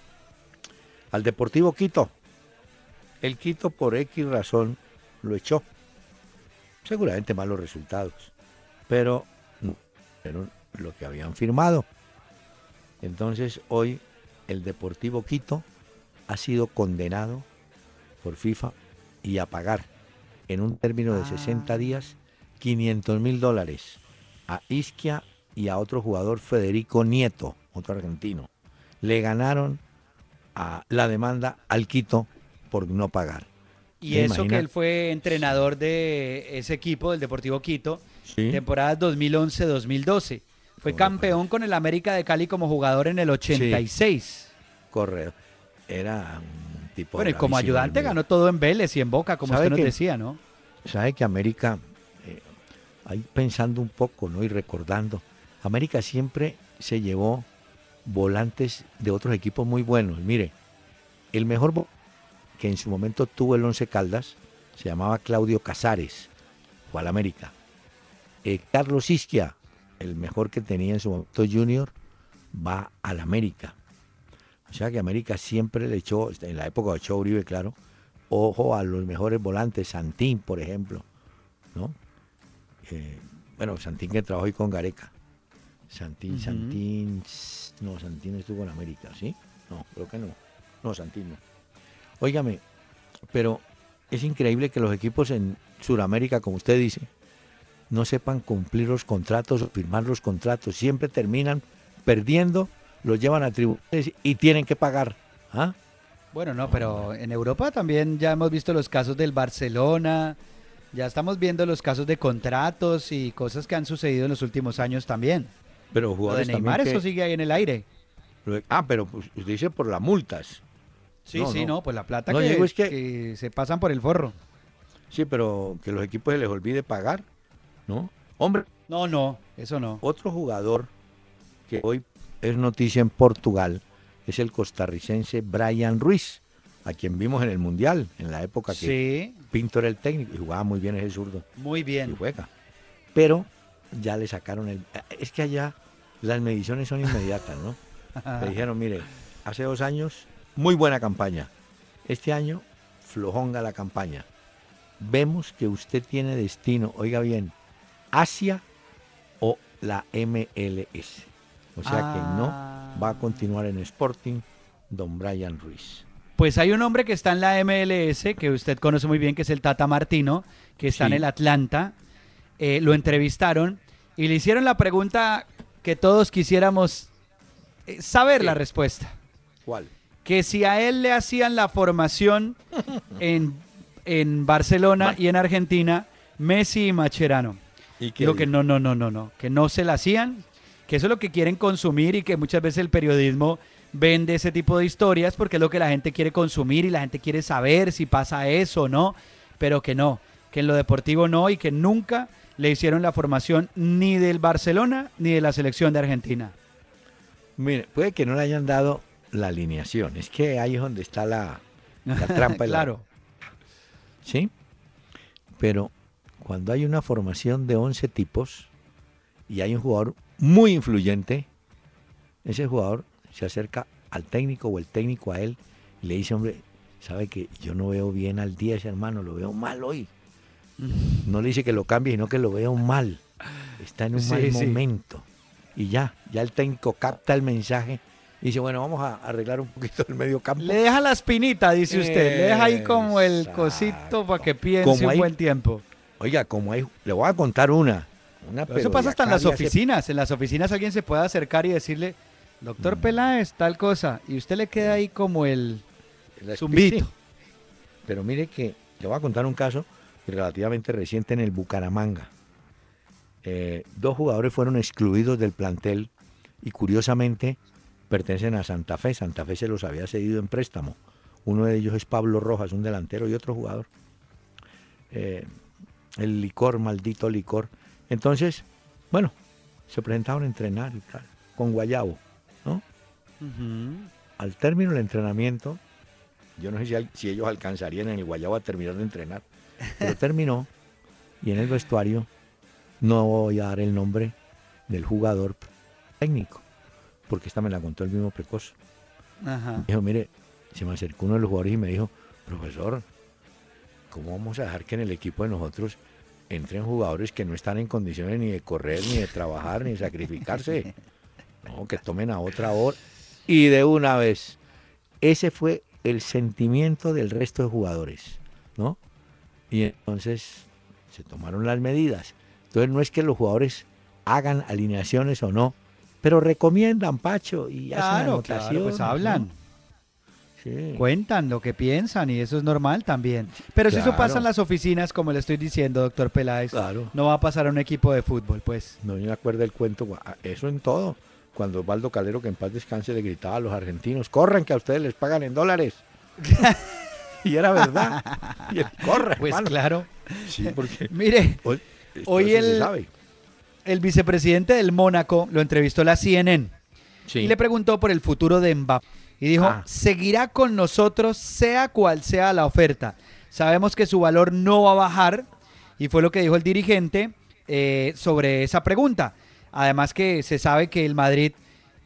Al Deportivo Quito. El Quito por X razón lo echó seguramente malos resultados, pero no lo que habían firmado. Entonces hoy el Deportivo Quito ha sido condenado por FIFA y a pagar en un término de 60 ah. días 500 mil dólares a Isquia y a otro jugador Federico Nieto, otro argentino. Le ganaron a la demanda al Quito por no pagar. Y eso que él fue entrenador de ese equipo, del Deportivo Quito, temporada 2011-2012. Fue campeón con el América de Cali como jugador en el 86. Correcto. Era un tipo. Bueno, y como ayudante ganó todo en Vélez y en Boca, como usted nos decía, ¿no? Sabe que América, eh, ahí pensando un poco, ¿no? Y recordando, América siempre se llevó volantes de otros equipos muy buenos. Mire, el mejor que en su momento tuvo el Once Caldas, se llamaba Claudio Casares, o al América. Eh, Carlos Isquia, el mejor que tenía en su momento Junior, va al América. O sea que América siempre le echó, en la época de Ochoa Uribe, claro, ojo a los mejores volantes, Santín, por ejemplo, ¿no? Eh, bueno, Santín que trabajó hoy con Gareca. Santín, Santín, no, Santín estuvo en América, ¿sí? No, creo que no. No, Santín no. Óigame, pero es increíble que los equipos en Sudamérica, como usted dice, no sepan cumplir los contratos o firmar los contratos. Siempre terminan perdiendo, los llevan a tribunales y tienen que pagar. ¿ah? Bueno, no, pero en Europa también ya hemos visto los casos del Barcelona, ya estamos viendo los casos de contratos y cosas que han sucedido en los últimos años también. Pero jugadores de Neymar, eso sigue ahí en el aire. Ah, pero pues, usted dice por las multas. Sí, sí, no. pues la plata que, es que, se pasan por el forro. Sí, pero que los equipos se les olvide pagar, ¿no? Hombre. No, no, eso no. Otro jugador que hoy es noticia en Portugal es el costarricense Brian Ruiz, a quien vimos en el Mundial, en la época que Pinto era el técnico y jugaba muy bien ese zurdo. Muy bien. Y juega. Pero ya le sacaron el... Es que allá las mediciones son inmediatas, ¿no? (laughs) le dijeron, mire, hace dos años muy buena campaña. Este año, flojonga la campaña. Vemos que usted tiene destino, oiga bien, Asia o la MLS. O sea que no va a continuar en Sporting don Brian Ruiz. Pues hay un hombre que está en la MLS, que usted conoce muy bien, que es el Tata Martino, que está en el Atlanta. Eh, lo entrevistaron y le hicieron la pregunta que todos quisiéramos eh, saber la respuesta. ¿Cuál? Que si a él le hacían la formación en, Barcelona y en Argentina, Messi y Macherano. ¿Y Dijo que no, no, no, no, no, que no se la hacían, que eso es lo que quieren consumir y que muchas veces el periodismo vende ese tipo de historias porque es lo que la gente quiere consumir y la gente quiere saber si pasa eso o no, pero que no, que en lo deportivo no y que nunca le hicieron la formación ni del Barcelona ni de la selección de Argentina. Mire, puede que no le hayan dado la alineación, es que ahí es donde está la, (laughs) trampa. claro. ¿Sí? Pero cuando hay una formación de 11 tipos y hay un jugador muy influyente, ese jugador se acerca al técnico o el técnico a él y le dice, hombre, sabe que yo no veo bien al 10, hermano, lo veo mal hoy. (laughs) No le dice que lo cambie, sino que lo veo mal. Está en un mal momento. Y ya, ya el técnico capta el mensaje y dice, bueno, vamos a arreglar un poquito el medio campo. Le deja la espinita, dice usted. Le deja ahí como el cosito para que piense un buen tiempo. Oiga, como hay, le voy a contar una. una eso pasa hasta en las oficinas. En las oficinas alguien se puede acercar y decirle, doctor mm. Peláez, tal cosa. Y usted le queda ahí como el, zumbito. Pero mire que le voy a contar un caso relativamente reciente en el Bucaramanga. Eh, dos jugadores fueron excluidos del plantel y curiosamente pertenecen a Santa Fe. Santa Fe se los había cedido en préstamo. Uno de ellos es Pablo Rojas, un delantero y otro jugador. Eh, el licor, maldito licor. Entonces, bueno, se presentaron a entrenar y tal, con Guayabo, ¿no? Al término del entrenamiento, yo no sé si, si, ellos alcanzarían en el Guayabo a terminar de entrenar, pero (laughs) terminó y en el vestuario no voy a dar el nombre del jugador técnico, porque esta me la contó el mismo Precoz. Dijo, mire, se me acercó uno de los jugadores y me dijo, profesor, ¿cómo vamos a dejar que en el equipo de nosotros entren jugadores que no están en condiciones ni de correr, ni de trabajar, ni de sacrificarse? No, que tomen a otra hora. Y de una vez, ese fue el sentimiento del resto de jugadores, ¿no? Y entonces se tomaron las medidas. Entonces no es que los jugadores hagan alineaciones o no, pero recomiendan, Pacho, y hacen anotaciones. pues hablan. Cuentan lo que piensan y eso es normal también. Pero si eso pasa en las oficinas, como le estoy diciendo, doctor Peláez, no va a pasar a un equipo de fútbol, pues. No me acuerdo el cuento, eso en todo. Cuando Osvaldo Calero, que en paz descanse, le gritaba a los argentinos, corran que a ustedes les pagan en dólares. (laughs) y era verdad. y corre, Pues claro. Sí, porque... (laughs) Mire, hoy, el, el vicepresidente del Mónaco lo entrevistó la CNN y le preguntó por el futuro de Mbappé. Y dijo, ah. seguirá con nosotros sea cual sea la oferta. Sabemos que su valor no va a bajar y fue lo que dijo el dirigente eh, sobre esa pregunta. Además que se sabe que el Madrid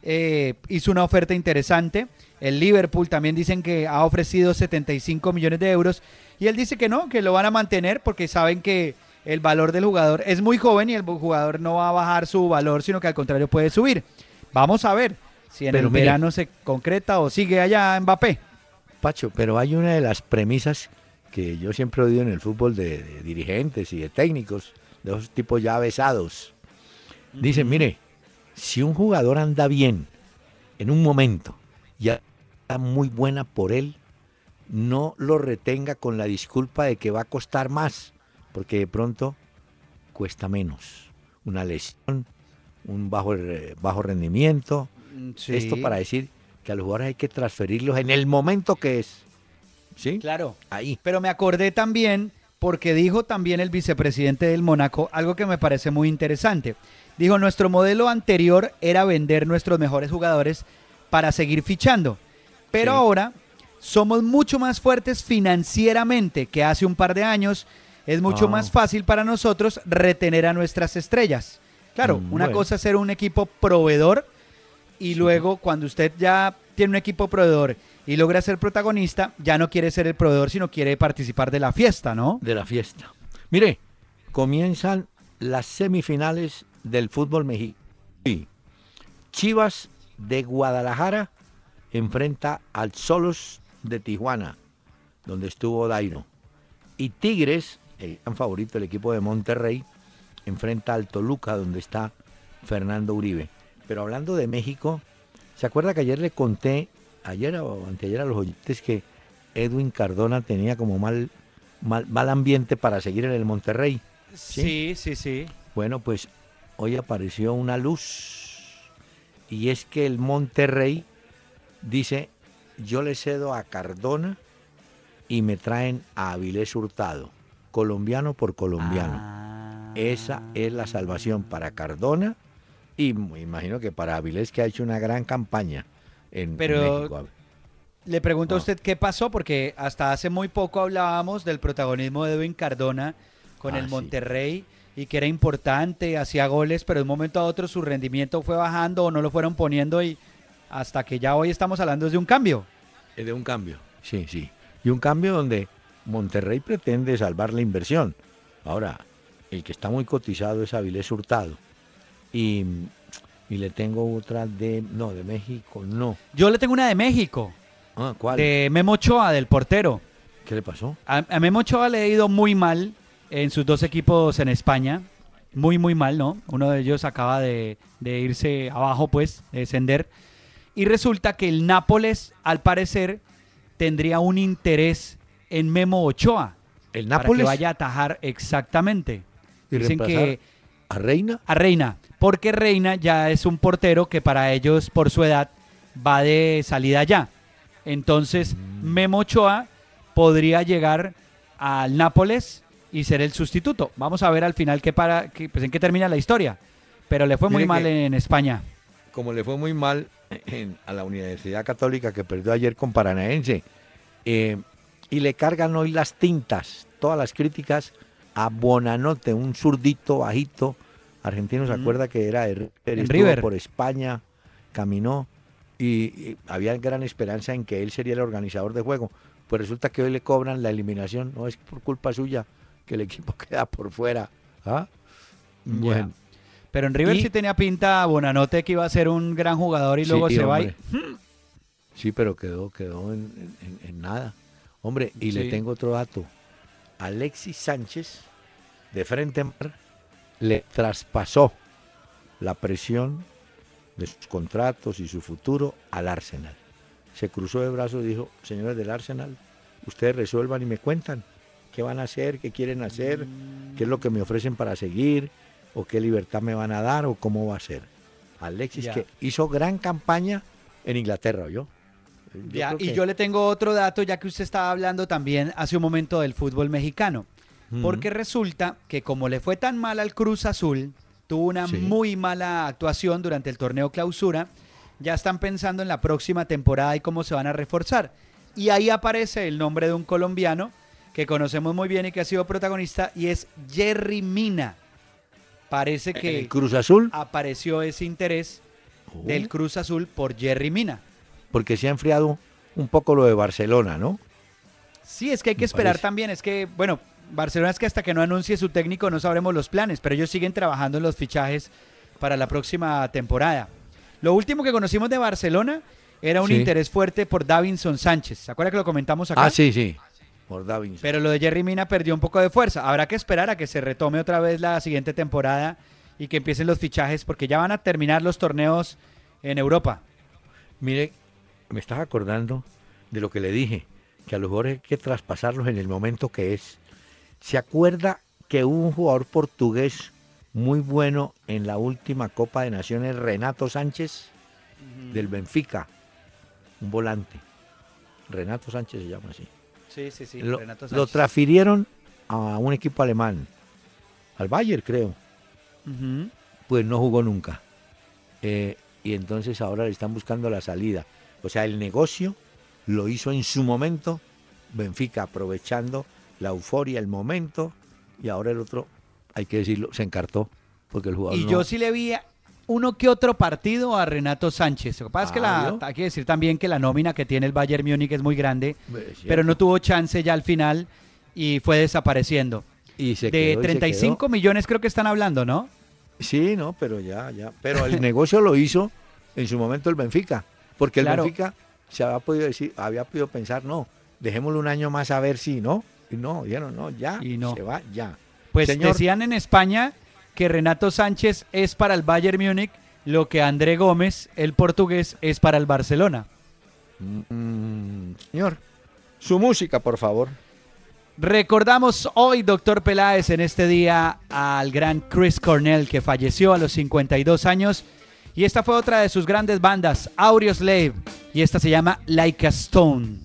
eh, hizo una oferta interesante. El Liverpool también dicen que ha ofrecido 75 millones de euros y él dice que no, que lo van a mantener porque saben que el valor del jugador es muy joven y el jugador no va a bajar su valor, sino que al contrario puede subir. Vamos a ver si en el verano se concreta o sigue allá Mbappé. Pacho, pero hay una de las premisas que yo siempre he oído en el fútbol de, dirigentes y de técnicos, de esos tipos ya besados. Dicen, mire, si un jugador anda bien en un momento, ya está muy buena por él, no lo retenga con la disculpa de que va a costar más, porque de pronto cuesta menos. Una lesión, un bajo, bajo rendimiento, Mm, Esto para decir que a los jugadores hay que transferirlos en el momento que es. ¿Sí? Claro. Ahí. Pero me acordé también, porque dijo también el vicepresidente del Mónaco algo que me parece muy interesante. Dijo, nuestro modelo anterior era vender nuestros mejores jugadores para seguir fichando. Pero ahora somos mucho más fuertes financieramente que hace un par de años. Es mucho ah. más fácil para nosotros retener a nuestras estrellas. Claro, mm, una cosa es ser un equipo proveedor y luego cuando usted ya tiene un equipo proveedor y logra ser protagonista, ya no quiere ser el proveedor, sino quiere participar de la fiesta, ¿no? De la fiesta. Mire, comienzan las semifinales del fútbol mexicano. Chivas de Guadalajara enfrenta al Solos de Tijuana, donde estuvo Dairo. Y Tigres, el gran favorito del equipo de Monterrey, enfrenta al Toluca, donde está Fernando Uribe. Pero hablando de México, ¿se acuerda que ayer le conté, ayer o anteayer a los oyentes, que Edwin Cardona tenía como mal, mal, ambiente para seguir en el Monterrey? Sí, sí, sí. Bueno, pues hoy apareció una luz y es que el Monterrey dice, yo le cedo a Cardona y me traen a Avilés Hurtado, colombiano por colombiano. Ah. Esa es la salvación para Cardona y me imagino que para Avilés que ha hecho una gran campaña en Pero- México. Le pregunto a Ah. usted qué pasó, porque hasta hace muy poco hablábamos del protagonismo de Edwin Cardona con Ah, el sí. Monterrey y que era importante, hacía goles, pero de un momento a otro su rendimiento fue bajando o no lo fueron poniendo y hasta que ya hoy estamos hablando de un cambio. Es de un cambio. Sí, sí. Y un cambio donde Monterrey pretende salvar la inversión. Ahora, el que está muy cotizado es Avilés Hurtado. Y, y le tengo otra de... No, de México, no. Yo le tengo una de México, Ah, ¿Cuál? de Memo Ochoa, del portero. ¿Qué le pasó? A, a Memo Ochoa le ha ido muy mal en sus dos equipos en España. Muy, muy mal, ¿no? Uno de ellos acaba de, de irse abajo, pues, de descender. Y resulta que el Nápoles, al parecer, tendría un interés en Memo Ochoa. ¿El Para que Nápoles? vaya a atajar exactamente. ¿Y Dicen que ¿A Reina? a Reina, porque Reina ya es un portero que para ellos, por su edad, va de salida ya. Entonces, Mm. Memo Ochoa podría llegar al Nápoles y ser el sustituto. Vamos a ver al final qué para, qué- pues en qué termina la historia. Pero le fue muy mal en España. Como le fue muy mal en- a la Universidad Católica que perdió ayer con Paranaense. eh, y le cargan hoy las tintas, todas las críticas a Bonanote, un zurdito bajito. Argentino se Mm. acuerda que era de River, En estuvo River. por España, caminó y, y había gran esperanza en que él sería el organizador de juego. Pues resulta que hoy le cobran la eliminación. No es por culpa suya que el equipo (laughs) queda por fuera. ¿Ah? Bueno, Pero en River Y- sí tenía pinta Bonanote que iba a ser un gran jugador y Sí, luego se va y... hombre. Sí, pero quedó, quedó en, en- en nada. Hombre, y Sí. le tengo otro dato. Alexis Sánchez, de frente mar, le traspasó la presión de sus contratos y su futuro al Arsenal. Se cruzó de brazos y dijo, señores del Arsenal, ustedes resuelvan y me cuentan qué van a hacer, qué quieren hacer, qué es lo que me ofrecen para seguir, o qué libertad me van a dar, o cómo va a ser. Alexis, que hizo gran campaña en Inglaterra, ¿yo? Ya, y yo le tengo otro dato, ya que usted estaba hablando también hace un momento del fútbol mexicano. Porque resulta que como le fue tan mal al Cruz Azul, tuvo una Sí. muy mala actuación durante el torneo clausura, ya están pensando en la próxima temporada y cómo se van a reforzar. Y ahí aparece el nombre de un colombiano que conocemos muy bien y que ha sido protagonista y es Jerry Mina. Parece ¿En que el Cruz Azul? apareció ese interés Oh. del Cruz Azul por Jerry Mina. Porque se ha enfriado un poco lo de Barcelona, ¿no? Sí, es que hay que Me esperar parece. también. Es que, bueno, Barcelona es que hasta que no anuncie su técnico no sabremos los planes, pero ellos siguen trabajando en los fichajes para la próxima temporada. Lo último que conocimos de Barcelona era un Sí. interés fuerte por Davinson Sánchez. ¿Se acuerda que lo comentamos acá? Ah, sí, sí. Por Davinson. Pero lo de Jerry Mina perdió un poco de fuerza. Habrá que esperar a que se retome otra vez la siguiente temporada y que empiecen los fichajes porque ya van a terminar los torneos en Europa. Mire, me estás acordando de lo que le dije, que a los jugadores hay que traspasarlos en el momento que es. ¿Se acuerda que hubo un jugador portugués muy bueno en la última Copa de Naciones, Renato Sánchez, del Benfica? Un volante. Renato Sánchez se llama así. Sí, sí, sí. lo, Renato lo Sánchez. transfirieron a un equipo alemán, al Bayern creo. Pues no jugó nunca. Eh, y entonces ahora le están buscando la salida. O sea, el negocio lo hizo en su momento Benfica, aprovechando la euforia, el momento, y ahora el otro, hay que decirlo, se encartó, porque el jugador Y no- yo sí le vi uno que otro partido a Renato Sánchez. Lo que pasa es que la, hay que decir también que la nómina que tiene el Bayern Múnich es muy grande, Es pero no tuvo chance ya al final y fue desapareciendo. Y se De quedó y se 35 millones creo que están hablando, ¿no? Sí, no, pero ya, ya. Pero el (laughs) negocio lo hizo en su momento el Benfica. Porque el Claro. Benfica se había podido decir, había podido pensar, no, dejémosle un año más a ver si, ¿no? Y no, dijeron, no, ya, Y no. se va, ya. Pues Señor, decían en España que Renato Sánchez es para el Bayern Múnich lo que André Gómez, el portugués, es para el Barcelona. mm, señor, su música, por favor. Recordamos hoy, doctor Peláez, en este día al gran Chris Cornell, que falleció a los 52 años. Y esta fue otra de sus grandes bandas, Slave, y esta se llama Like a Stone.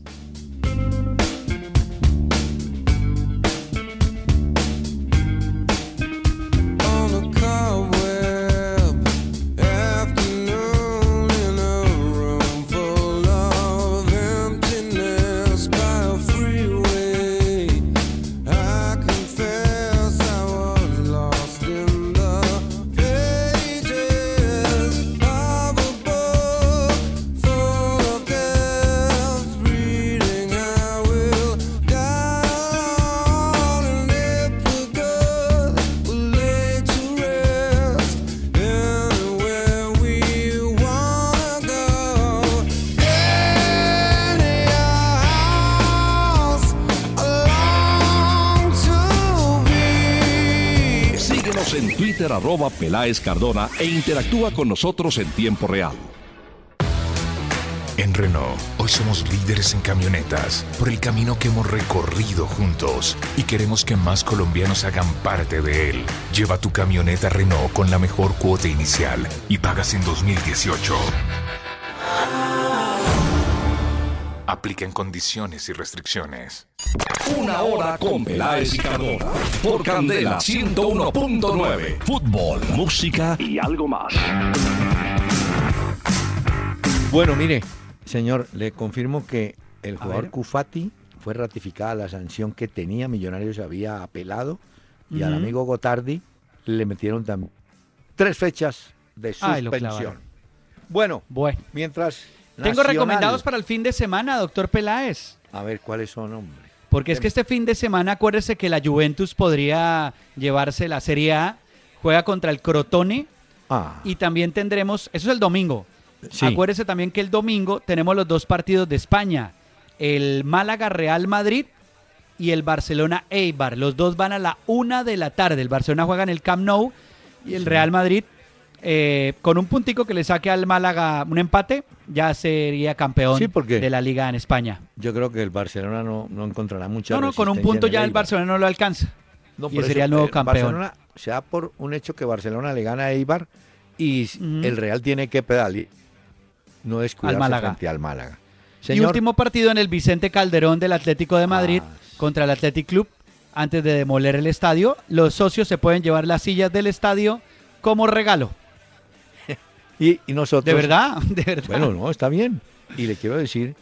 Arroba Peláez Cardona e interactúa con nosotros en tiempo real. En Renault, hoy somos líderes en camionetas por el camino que hemos recorrido juntos y queremos que más colombianos hagan parte de él. Lleva tu camioneta Renault con la mejor cuota inicial y pagas en 2018. Aplica en condiciones y restricciones. Una hora con Peláez y Cardona. Por Candela 101.9. Fútbol, música y algo más. Bueno, mire, señor, le confirmo que el jugador Cufati fue ratificada la sanción que tenía Millonarios había apelado y al amigo Gotardi le metieron también tres fechas de suspensión. bueno, bueno, mientras tengo recomendados para el fin de semana, doctor Peláez. A ver, ¿cuáles son, hombre? Porque es que este fin de semana, acuérdese que la Juventus podría llevarse la Serie A, juega contra el Crotone ah. y también tendremos, eso es el domingo. Acuérdese también que el domingo tenemos los dos partidos de España, el Málaga Real Madrid y el Barcelona Eibar. Los dos van a la una de la tarde. El Barcelona juega en el Camp Nou y el Real Madrid eh, con un puntico que le saque al Málaga un empate, ya sería campeón de la liga en España. Yo creo que el Barcelona no, no encontrará mucha No, no, con un punto ya el Barcelona no lo alcanza. y sería el nuevo eh, campeón. Barcelona, se da por un hecho que Barcelona le gana a Eibar y el Real tiene que pedalear. No descuidarse al Málaga. frente al Málaga. Y último partido en el Vicente Calderón del Atlético de Madrid ah, contra el Athletic Club. Antes de demoler el estadio, los socios se pueden llevar las sillas del estadio como regalo. Y, nosotros... ¿De verdad? (laughs) ¿De verdad? Bueno, no, está bien. Y le quiero decir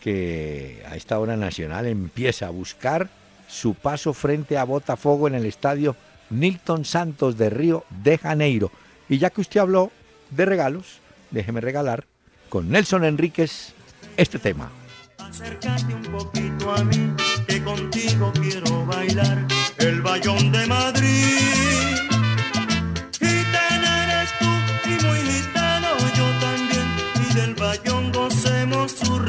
que a esta hora nacional empieza a buscar su paso frente a Botafogo en el estadio Nilton Santos de Río de Janeiro. Y ya que usted habló de regalos, déjeme regalar con Nelson Enríquez este tema. Acércate un poquito a mí, que contigo quiero bailar el bayón de Madrid.